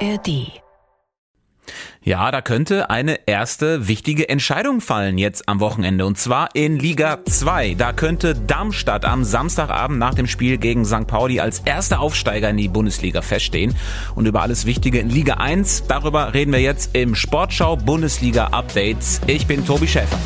ARD ja, da könnte eine erste wichtige Entscheidung fallen jetzt am Wochenende und zwar in Liga 2. Da könnte Darmstadt am Samstagabend nach dem Spiel gegen St. Pauli als erster Aufsteiger in die Bundesliga feststehen. Und über alles Wichtige in Liga 1, darüber reden wir jetzt im Sportschau Bundesliga Updates. Ich bin Tobi Schäfer.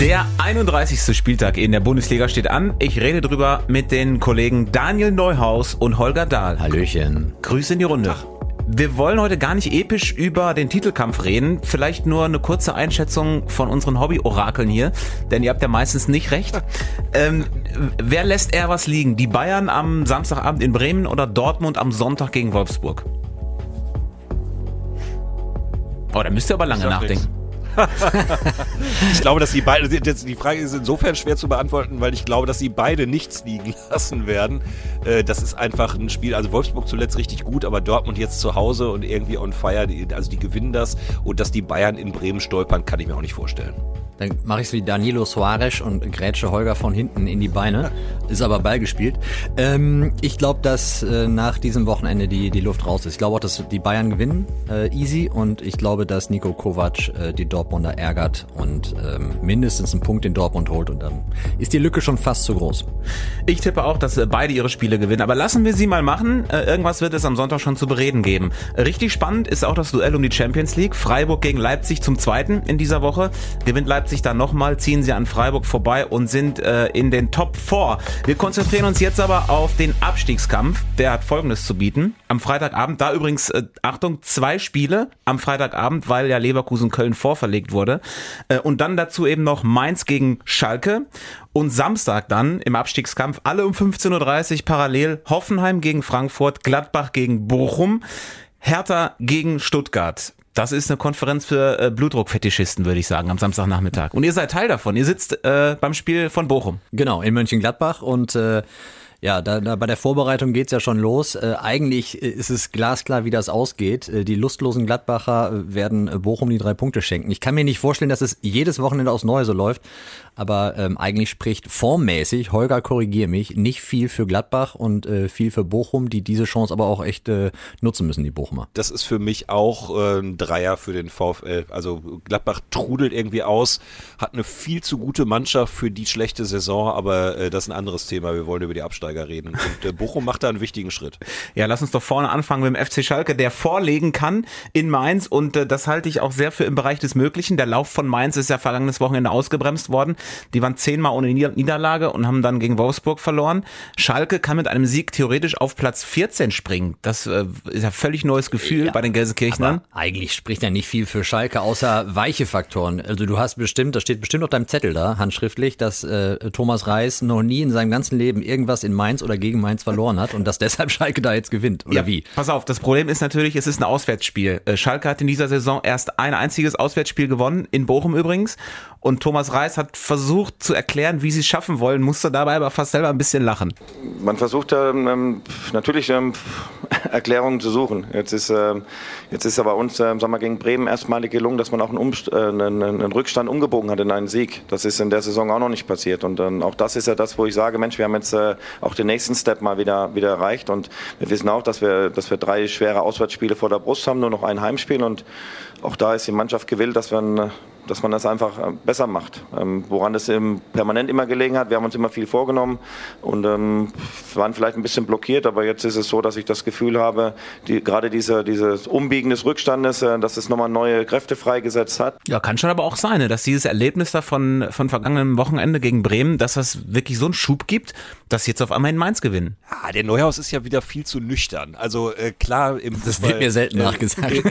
Der 31. Spieltag in der Bundesliga steht an. Ich rede drüber mit den Kollegen Daniel Neuhaus und Holger Dahl. Hallöchen. Grüße in die Runde. Ach. Wir wollen heute gar nicht episch über den Titelkampf reden. Vielleicht nur eine kurze Einschätzung von unseren Hobby-Orakeln hier, denn ihr habt ja meistens nicht recht. Ähm, wer lässt eher was liegen? Die Bayern am Samstagabend in Bremen oder Dortmund am Sonntag gegen Wolfsburg? Oh, da müsst ihr aber lange nachdenken. Nichts ich glaube, dass die beide, die Frage ist insofern schwer zu beantworten, weil ich glaube, dass sie beide nichts liegen lassen werden. Äh, das ist einfach ein Spiel, also Wolfsburg zuletzt richtig gut, aber Dortmund jetzt zu Hause und irgendwie on fire, also die gewinnen das und dass die Bayern in Bremen stolpern, kann ich mir auch nicht vorstellen. Dann mache ich es wie Danilo Soares und grätsche Holger von hinten in die Beine. Ist aber Ball gespielt. Ähm, ich glaube, dass äh, nach diesem Wochenende die, die Luft raus ist. Ich glaube auch, dass die Bayern gewinnen, äh, easy. Und ich glaube, dass Nico Kovac äh, die Dortmunder ärgert und ähm, mindestens einen Punkt in Dortmund holt. Und dann ist die Lücke schon fast zu groß. Ich tippe auch, dass äh, beide ihre Spiele gewinnen. Aber lassen wir sie mal machen. Äh, irgendwas wird es am Sonntag schon zu bereden geben. Richtig spannend ist auch das Duell um die Champions League. Freiburg gegen Leipzig zum zweiten in dieser Woche. Gewinnt Leipzig dann nochmal, ziehen sie an Freiburg vorbei und sind äh, in den Top 4. Wir konzentrieren uns jetzt aber auf den Abstiegskampf. Der hat folgendes zu bieten. Am Freitagabend, da übrigens, äh, Achtung, zwei Spiele am Freitagabend, weil ja Leverkusen Köln vorverlegt wurde. Äh, und dann dazu eben noch Mainz gegen Schalke. Und Samstag dann im Abstiegskampf alle um 15.30 Uhr parallel Hoffenheim gegen Frankfurt, Gladbach gegen Bochum. Hertha gegen Stuttgart. Das ist eine Konferenz für äh, Blutdruckfetischisten, würde ich sagen, am Samstagnachmittag. Und ihr seid Teil davon. Ihr sitzt äh, beim Spiel von Bochum. Genau, in Mönchengladbach und äh, ja, da, da bei der Vorbereitung geht's ja schon los. Äh, eigentlich ist es glasklar, wie das ausgeht. Äh, die lustlosen Gladbacher äh, werden äh, Bochum die drei Punkte schenken. Ich kann mir nicht vorstellen, dass es jedes Wochenende aufs Neue so läuft, aber ähm, eigentlich spricht formmäßig, Holger korrigier mich, nicht viel für Gladbach und äh, viel für Bochum, die diese Chance aber auch echt äh, nutzen müssen, die Bochumer. Das ist für mich auch äh, ein Dreier für den VfL. Also Gladbach trudelt irgendwie aus, hat eine viel zu gute Mannschaft für die schlechte Saison, aber äh, das ist ein anderes Thema. Wir wollen über die Absteiger Aufsteiger reden. Und äh, Bochum macht da einen wichtigen Schritt. Ja, lass uns doch vorne anfangen mit dem FC Schalke, der vorlegen kann in Mainz. Und äh, das halte ich auch sehr für im Bereich des Möglichen. Der Lauf von Mainz ist ja vergangenes Wochenende ausgebremst worden. Die waren zehnmal ohne Niederlage und haben dann gegen Wolfsburg verloren. Schalke kann mit einem Sieg theoretisch auf Platz 14 springen. Das äh, ist ja völlig neues Gefühl ja, bei den Gelsenkirchnern. Eigentlich spricht ja nicht viel für Schalke, außer weiche Faktoren. Also du hast bestimmt, das steht bestimmt auf deinem Zettel da, handschriftlich, dass äh, Thomas Reis noch nie in seinem ganzen Leben irgendwas in Mainz oder gegen Mainz verloren hat und dass deshalb Schalke da jetzt gewinnt, oder ja, wie? Pass auf, das Problem ist natürlich, es ist ein Auswärtsspiel. Äh, Schalke hat in dieser Saison erst ein einziges Auswärtsspiel gewonnen, in Bochum übrigens. Und Thomas Reis hat versucht zu erklären, wie sie es schaffen wollen, musste dabei aber fast selber ein bisschen lachen. Man versucht ähm, natürlich ähm, Erklärungen zu suchen. Jetzt ist, ähm, jetzt ist aber uns ähm, sagen wir, gegen Bremen erstmalig gelungen, dass man auch einen, Umst äh, einen, einen, Rückstand umgebogen hat in einen Sieg. Das ist in der Saison auch noch nicht passiert. Und ähm, auch das ist ja das, wo ich sage, Mensch, wir haben jetzt äh, auch den nächsten Step mal wieder, wieder erreicht. Und wir wissen auch, dass wir, dass wir drei schwere Auswärtsspiele vor der Brust haben, nur noch ein Heimspiel. Und auch da ist die Mannschaft gewillt, dass wir ein dass man das einfach äh, besser macht. Ähm, woran es permanent immer gelegen hat, wir haben uns immer viel vorgenommen und ähm, waren vielleicht ein bisschen blockiert, aber jetzt ist es so, dass ich das Gefühl habe, die, gerade diese, dieses Umbiegen des Rückstandes, äh, dass es nochmal neue Kräfte freigesetzt hat. Ja, kann schon aber auch sein, ne, dass dieses Erlebnis da von, von vergangenem Wochenende gegen Bremen, dass das wirklich so einen Schub gibt, dass jetzt auf einmal in Mainz gewinnen. Ja, der Neuhaus ist ja wieder viel zu nüchtern. Also äh, klar, im Das Fußball, wird mir selten äh, nachgesagt.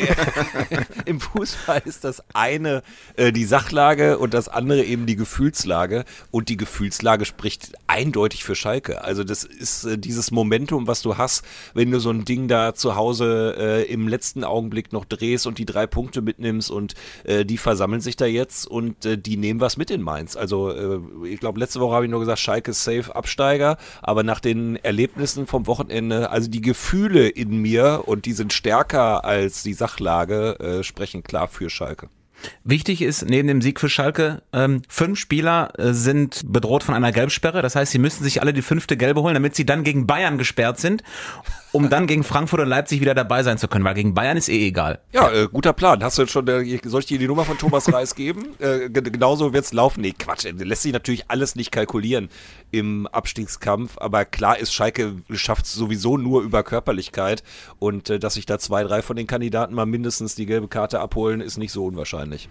Im Fußball ist das eine äh, die Sachlage und das andere eben die Gefühlslage. Und die Gefühlslage spricht eindeutig für Schalke. Also das ist äh, dieses Momentum, was du hast, wenn du so ein Ding da zu Hause äh, im letzten Augenblick noch drehst und die drei Punkte mitnimmst und äh, die versammeln sich da jetzt und äh, die nehmen was mit in Mainz. Also ich glaube, letzte Woche habe ich nur gesagt, Schalke ist safe Absteiger, aber nach den Erlebnissen vom Wochenende, also die Gefühle in mir und die sind stärker als die Sachlage, sprechen klar für Schalke. Wichtig ist neben dem Sieg für Schalke, ähm, fünf Spieler äh, sind bedroht von einer Gelbsperre. Das heißt, sie müssen sich alle die fünfte Gelbe holen, damit sie dann gegen Bayern gesperrt sind, um dann gegen Frankfurt und Leipzig wieder dabei sein zu können, weil gegen Bayern ist eh egal. Ja, äh, guter Plan. Hast du jetzt schon, äh, soll ich dir die Nummer von Thomas Reis geben? Äh, genauso wird's laufen. Nee, Quatsch. Lässt sich natürlich alles nicht kalkulieren im Abstiegskampf, aber klar ist, Schalke schafft es sowieso nur über Körperlichkeit und äh, dass sich da zwei, drei von den Kandidaten mal mindestens die gelbe Karte abholen, ist nicht so unwahrscheinlich.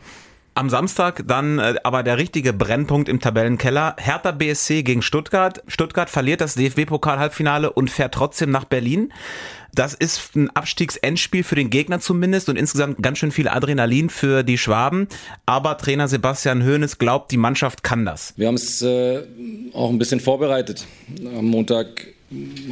Am Samstag dann äh, aber der richtige Brennpunkt im Tabellenkeller. Hertha BSC gegen Stuttgart. Stuttgart verliert das DFB-Pokal-Halbfinale und fährt trotzdem nach Berlin. Das ist ein Abstiegsendspiel für den Gegner zumindest und insgesamt ganz schön viel Adrenalin für die Schwaben. Aber Trainer Sebastian Hoeneß glaubt, die Mannschaft kann das. Wir haben es äh, auch ein bisschen vorbereitet. Am Montag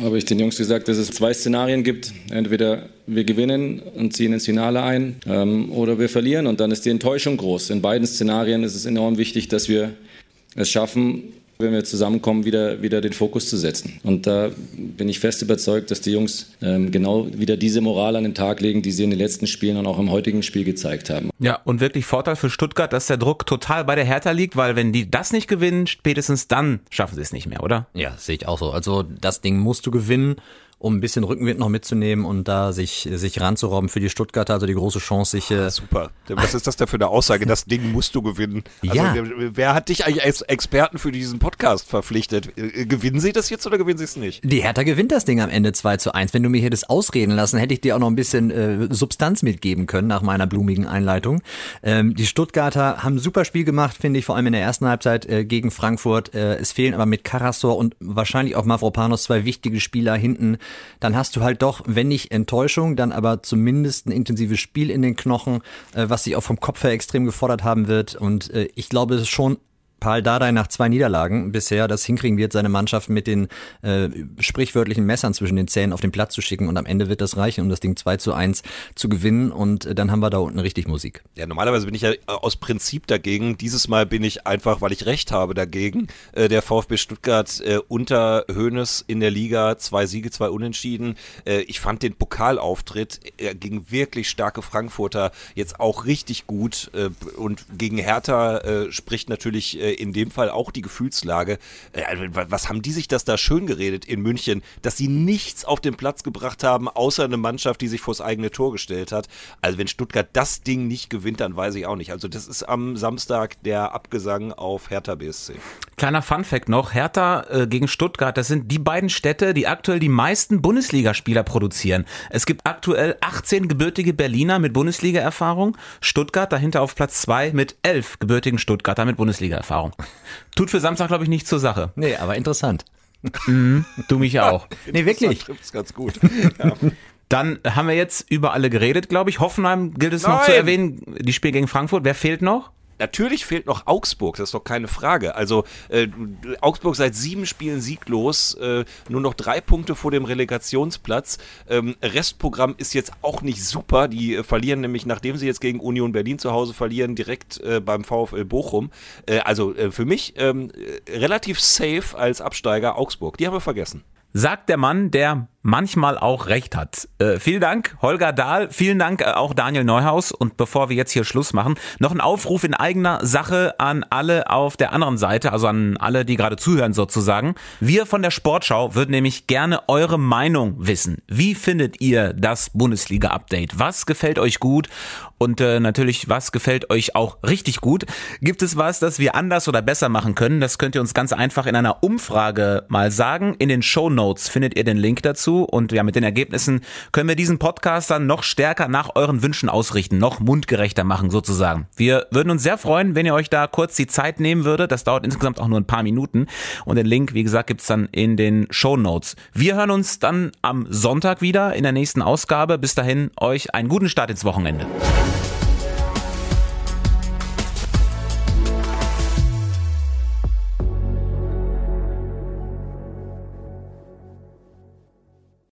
habe ich den Jungs gesagt, dass es zwei Szenarien gibt. Entweder wir gewinnen und ziehen ins Finale ein ähm, oder wir verlieren und dann ist die Enttäuschung groß. In beiden Szenarien ist es enorm wichtig, dass wir es schaffen, wenn wir zusammenkommen, wieder, wieder den Fokus zu setzen. Und da bin ich fest überzeugt, dass die Jungs ähm, genau wieder diese Moral an den Tag legen, die sie in den letzten Spielen und auch im heutigen Spiel gezeigt haben. Ja, und wirklich Vorteil für Stuttgart, dass der Druck total bei der Hertha liegt, weil wenn die das nicht gewinnen, spätestens dann schaffen sie es nicht mehr, oder? Ja, sehe ich auch so. Also das Ding musst du gewinnen um ein bisschen Rückenwind noch mitzunehmen und da sich, sich ranzurobben für die Stuttgarter, also die große Chance, sich. Äh Super. Was ist das denn für eine Aussage? Das Ding musst du gewinnen. Also, ja. Wer, hat dich eigentlich als Experten für diesen Podcast verpflichtet? Äh, gewinnen sie das jetzt oder gewinnen sie es nicht? Die Hertha gewinnt das Ding am Ende 2 zu 1. Wenn du mir hier das ausreden lassen, hätte ich dir auch noch ein bisschen äh, Substanz mitgeben können nach meiner blumigen Einleitung. Ähm, die Stuttgarter haben ein super Spiel gemacht, finde ich, vor allem in der ersten Halbzeit äh, gegen Frankfurt. Äh, es fehlen aber mit Karasor und wahrscheinlich auch Mavropanos zwei wichtige Spieler hinten dann hast du halt doch, wenn nicht Enttäuschung, dann aber zumindest ein intensives Spiel in den Knochen, äh, was sich auch vom Kopf her extrem gefordert haben wird. Und äh, ich glaube, es ist schon Paul Dardai nach zwei Niederlagen bisher das hinkriegen wird, seine Mannschaft mit den äh, sprichwörtlichen Messern zwischen den Zähnen auf den Platz zu schicken und am Ende wird das reichen, um das Ding 2 zu 1 zu gewinnen und äh, dann haben wir da unten richtig Musik. Ja, normalerweise bin ich ja äh, aus Prinzip dagegen. Dieses Mal bin ich einfach, weil ich recht habe dagegen. Äh, der VfB Stuttgart äh, unter Hoeneß in der Liga, zwei Siege, zwei Unentschieden. Äh, ich fand den Pokalauftritt gegen wirklich starke Frankfurter jetzt auch richtig gut äh, und gegen Hertha äh, spricht natürlich äh, in dem Fall auch die Gefühlslage. Äh, also, was haben die sich das da schön geredet in München, dass sie nichts auf den Platz gebracht haben, außer eine Mannschaft, die sich vors eigene Tor gestellt hat. Also wenn Stuttgart das Ding nicht gewinnt, dann weiß ich auch nicht. Also das ist am Samstag der Abgesang auf Hertha BSC. Kleiner Funfact noch, Hertha äh, gegen Stuttgart, das sind die beiden Städte, die aktuell die meisten Bundesligaspieler produzieren. Es gibt aktuell 18 gebürtige Berliner mit Bundesliga-Erfahrung, Stuttgart dahinter auf Platz 2 mit 11 gebürtigen Stuttgarter mit Bundesliga-Erfahrung. Erfahrung. Tut für Samstag, glaube ich, nichts zur Sache. Nee, aber interessant. Mhm, du mich auch. nee, wirklich. Trifft's ganz gut. Ja. Dann haben wir jetzt über alle geredet, glaube ich. Hoffenheim gilt es Nein. noch zu erwähnen. Die Spiel gegen Frankfurt. Wer fehlt noch? Natürlich fehlt noch Augsburg, das ist doch keine Frage. Also äh, Augsburg seit sieben Spielen sieglos, äh, nur noch drei Punkte vor dem Relegationsplatz. Ähm, Restprogramm ist jetzt auch nicht super. Die äh, verlieren nämlich, nachdem sie jetzt gegen Union Berlin zu Hause verlieren, direkt äh, beim VfL Bochum. Äh, also äh, für mich ähm, relativ safe als Absteiger Augsburg. Die haben wir vergessen. Sagt der Mann, der manchmal auch recht hat. Äh, vielen Dank, Holger Dahl. Vielen Dank äh, auch Daniel Neuhaus. Und bevor wir jetzt hier Schluss machen, noch ein Aufruf in eigener Sache an alle auf der anderen Seite, also an alle, die gerade zuhören sozusagen. Wir von der Sportschau würden nämlich gerne eure Meinung wissen. Wie findet ihr das Bundesliga-Update? Was gefällt euch gut? Und äh, natürlich, was gefällt euch auch richtig gut? Gibt es was, das wir anders oder besser machen können? Das könnt ihr uns ganz einfach in einer Umfrage mal sagen. In den Show Notes findet ihr den Link und ja, mit den Ergebnissen können wir diesen Podcast dann noch stärker nach euren Wünschen ausrichten, noch mundgerechter machen sozusagen. Wir würden uns sehr freuen, wenn ihr euch da kurz die Zeit nehmen würdet. Das dauert insgesamt auch nur ein paar Minuten und den Link, wie gesagt, gibt's dann in den Show Notes. Wir hören uns dann am Sonntag wieder in der nächsten Ausgabe. Bis dahin euch einen guten Start ins Wochenende.